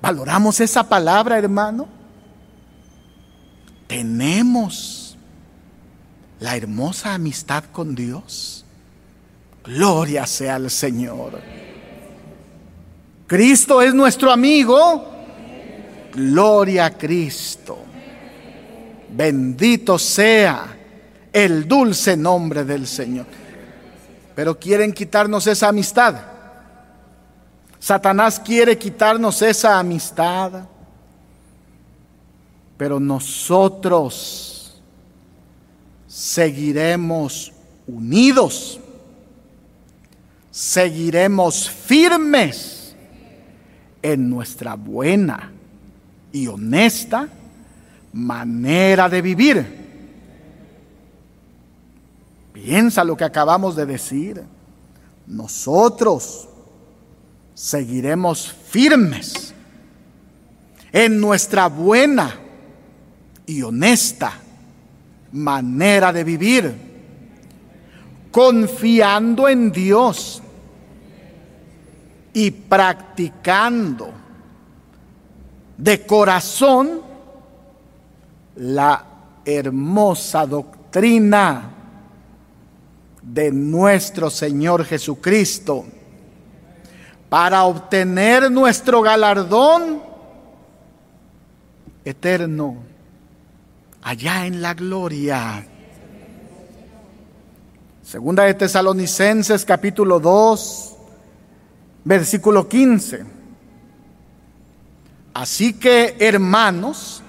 ¿Valoramos esa palabra, hermano? Tenemos la hermosa amistad con Dios. Gloria sea al Señor. Cristo es nuestro amigo. Gloria a Cristo. Bendito sea el dulce nombre del Señor. Pero quieren quitarnos esa amistad. Satanás quiere quitarnos esa amistad. Pero nosotros seguiremos unidos. Seguiremos firmes en nuestra buena y honesta manera de vivir. Piensa lo que acabamos de decir. Nosotros seguiremos firmes en nuestra buena y honesta manera de vivir, confiando en Dios y practicando de corazón la hermosa doctrina de nuestro Señor Jesucristo para obtener nuestro galardón eterno allá en la gloria. Segunda de Tesalonicenses capítulo 2, versículo 15. Así que, hermanos,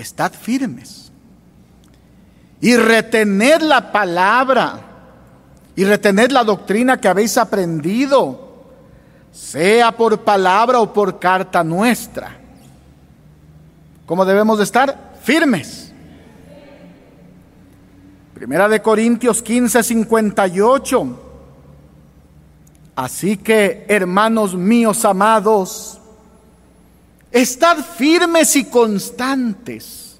estad firmes y retened la palabra y retened la doctrina que habéis aprendido, sea por palabra o por carta nuestra. ¿Cómo debemos de estar? Firmes. Primera de Corintios 15, 58. Así que, hermanos míos amados, Estad firmes y constantes,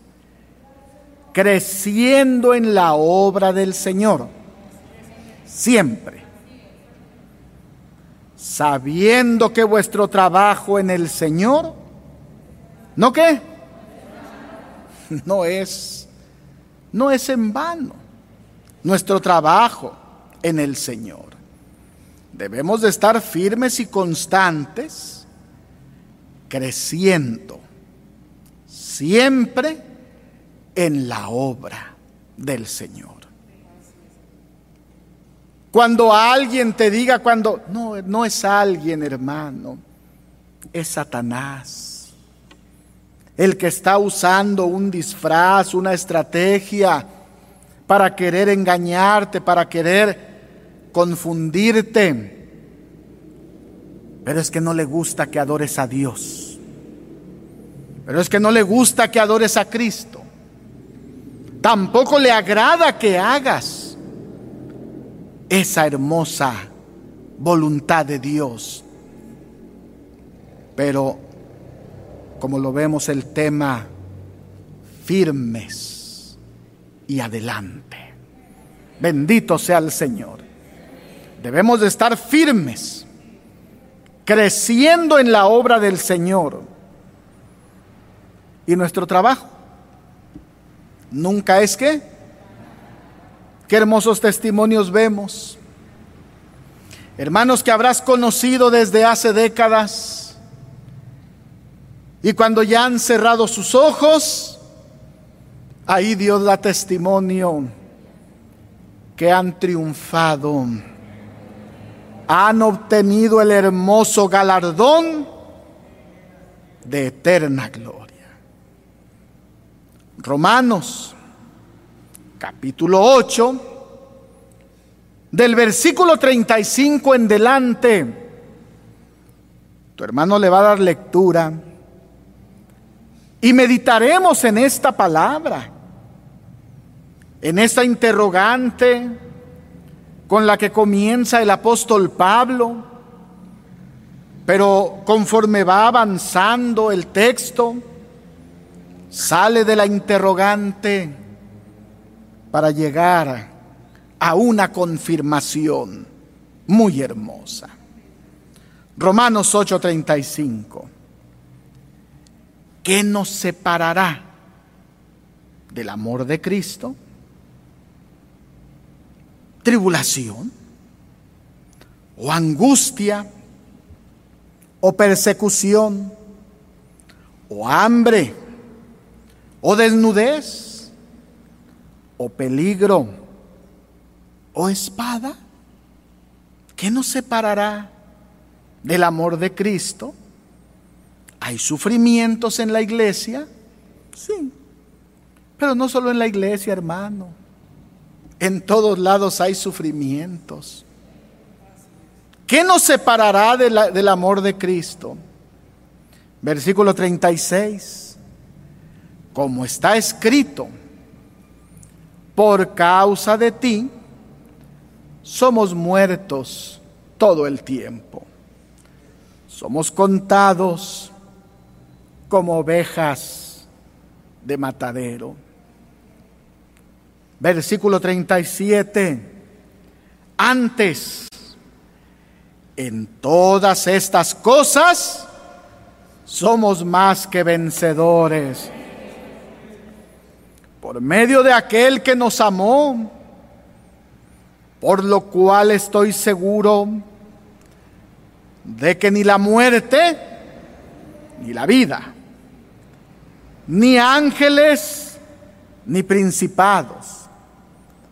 creciendo en la obra del Señor, siempre, sabiendo que vuestro trabajo en el Señor, ¿no qué? No es, no es en vano nuestro trabajo en el Señor. Debemos de estar firmes y constantes creciendo siempre en la obra del Señor. Cuando alguien te diga, cuando no, no es alguien hermano, es Satanás, el que está usando un disfraz, una estrategia para querer engañarte, para querer confundirte pero es que no le gusta que adores a Dios. Pero es que no le gusta que adores a Cristo. Tampoco le agrada que hagas esa hermosa voluntad de Dios. Pero, como lo vemos, el tema firmes y adelante. Bendito sea el Señor. Debemos de estar firmes creciendo en la obra del Señor. ¿Y nuestro trabajo? Nunca es que. Qué hermosos testimonios vemos. Hermanos que habrás conocido desde hace décadas. Y cuando ya han cerrado sus ojos, ahí Dios da testimonio que han triunfado han obtenido el hermoso galardón de eterna gloria. Romanos capítulo 8, del versículo 35 en delante, tu hermano le va a dar lectura y meditaremos en esta palabra, en esta interrogante con la que comienza el apóstol Pablo, pero conforme va avanzando el texto, sale de la interrogante para llegar a una confirmación muy hermosa. Romanos 8:35. ¿Qué nos separará del amor de Cristo? ¿Tribulación? ¿O angustia? ¿O persecución? ¿O hambre? ¿O desnudez? ¿O peligro? ¿O espada? ¿Qué nos separará del amor de Cristo? ¿Hay sufrimientos en la iglesia? Sí. Pero no solo en la iglesia, hermano. En todos lados hay sufrimientos. ¿Qué nos separará del amor de Cristo? Versículo 36. Como está escrito, por causa de ti somos muertos todo el tiempo. Somos contados como ovejas de matadero. Versículo 37. Antes, en todas estas cosas, somos más que vencedores. Por medio de aquel que nos amó, por lo cual estoy seguro de que ni la muerte, ni la vida, ni ángeles, ni principados,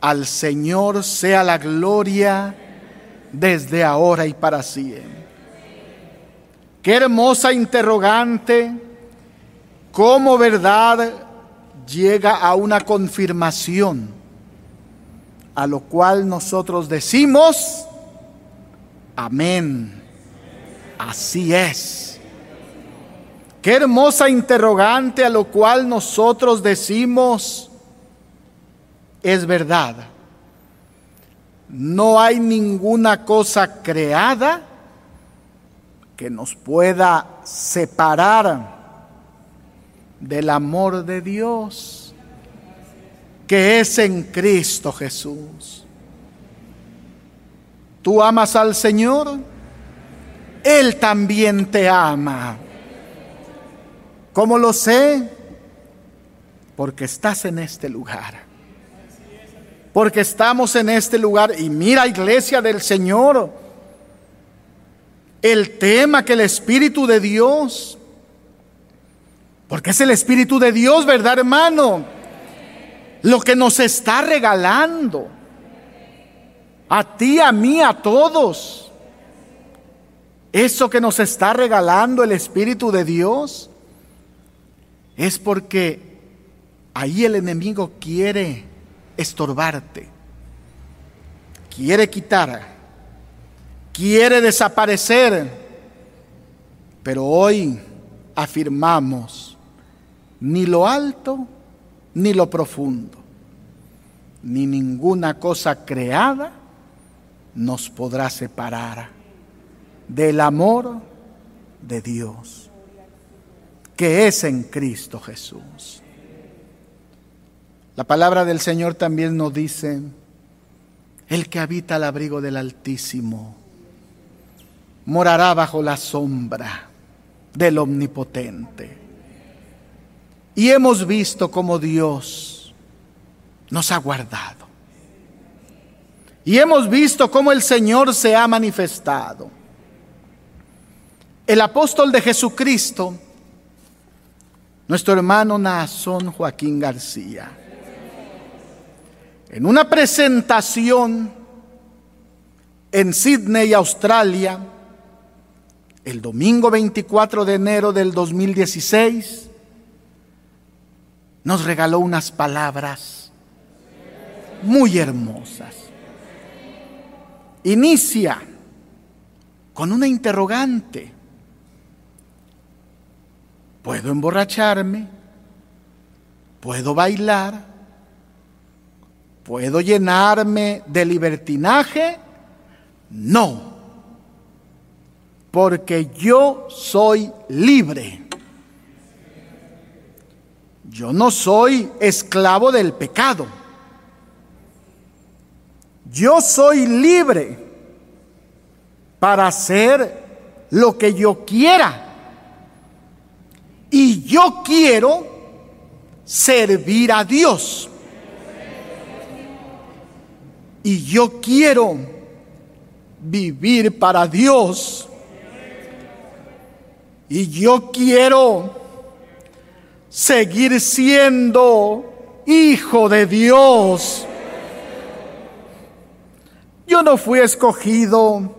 Al Señor sea la gloria desde ahora y para siempre. Qué hermosa interrogante, cómo verdad llega a una confirmación, a lo cual nosotros decimos, amén, así es. Qué hermosa interrogante a lo cual nosotros decimos, es verdad. No hay ninguna cosa creada que nos pueda separar del amor de Dios que es en Cristo Jesús. ¿Tú amas al Señor? Él también te ama. ¿Cómo lo sé? Porque estás en este lugar. Porque estamos en este lugar. Y mira, iglesia del Señor, el tema que el Espíritu de Dios, porque es el Espíritu de Dios, ¿verdad, hermano? Lo que nos está regalando. A ti, a mí, a todos. Eso que nos está regalando el Espíritu de Dios es porque ahí el enemigo quiere estorbarte, quiere quitar, quiere desaparecer. Pero hoy afirmamos ni lo alto ni lo profundo, ni ninguna cosa creada nos podrá separar del amor de Dios que es en Cristo Jesús. La palabra del Señor también nos dice, el que habita al abrigo del Altísimo morará bajo la sombra del Omnipotente. Y hemos visto cómo Dios nos ha guardado. Y hemos visto cómo el Señor se ha manifestado. El apóstol de Jesucristo, nuestro hermano Nazón Joaquín García, en una presentación en Sydney, Australia, el domingo 24 de enero del 2016, nos regaló unas palabras muy hermosas. Inicia con una interrogante. ¿Puedo emborracharme? ¿Puedo bailar? ¿Puedo llenarme de libertinaje? No, porque yo soy libre. Yo no soy esclavo del pecado. Yo soy libre para hacer lo que yo quiera. Y yo quiero servir a Dios. Y yo quiero vivir para Dios. Y yo quiero seguir siendo hijo de Dios. Yo no fui escogido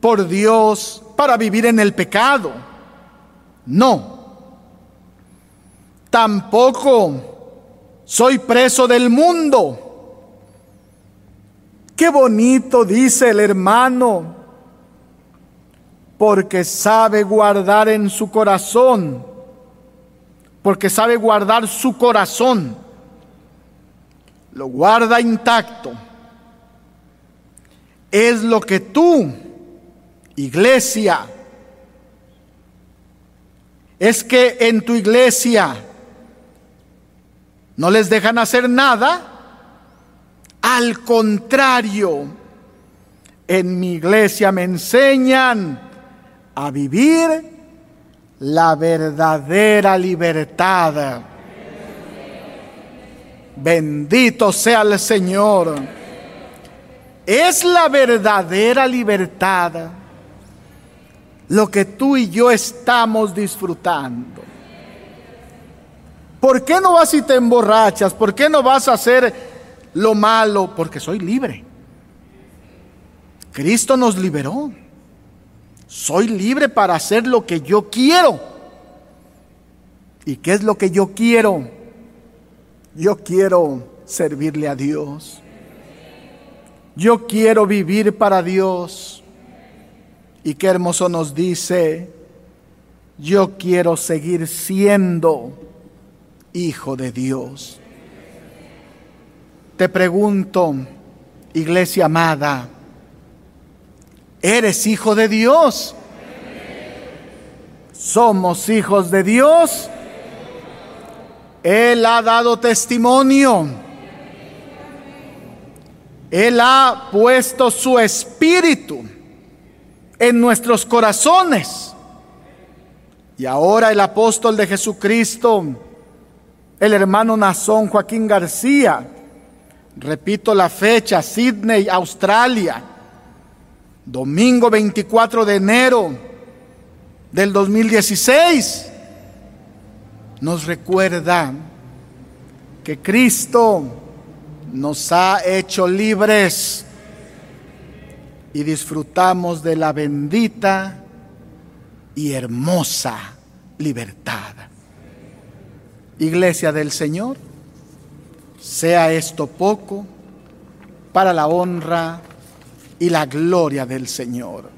por Dios para vivir en el pecado. No. Tampoco soy preso del mundo. Qué bonito dice el hermano, porque sabe guardar en su corazón porque sabe guardar su corazón, lo guarda intacto. Es lo que tú, iglesia, es que en tu iglesia no les dejan hacer nada, al contrario, en mi iglesia me enseñan a vivir la verdadera libertad. Bendito sea el Señor. Es la verdadera libertad lo que tú y yo estamos disfrutando. ¿Por qué no vas y te emborrachas? ¿Por qué no vas a hacer lo malo? Porque soy libre. Cristo nos liberó. Soy libre para hacer lo que yo quiero. ¿Y qué es lo que yo quiero? Yo quiero servirle a Dios. Yo quiero vivir para Dios. Y qué hermoso nos dice, yo quiero seguir siendo hijo de Dios. Te pregunto, iglesia amada, Eres hijo de Dios. Somos hijos de Dios. Él ha dado testimonio. Él ha puesto su espíritu en nuestros corazones. Y ahora el apóstol de Jesucristo, el hermano Nazón Joaquín García, repito la fecha, Sydney, Australia, domingo 24 de enero del 2016, nos recuerda que Cristo nos ha hecho libres y disfrutamos de la bendita y hermosa libertad. Iglesia del Señor, sea esto poco para la honra y la gloria del Señor.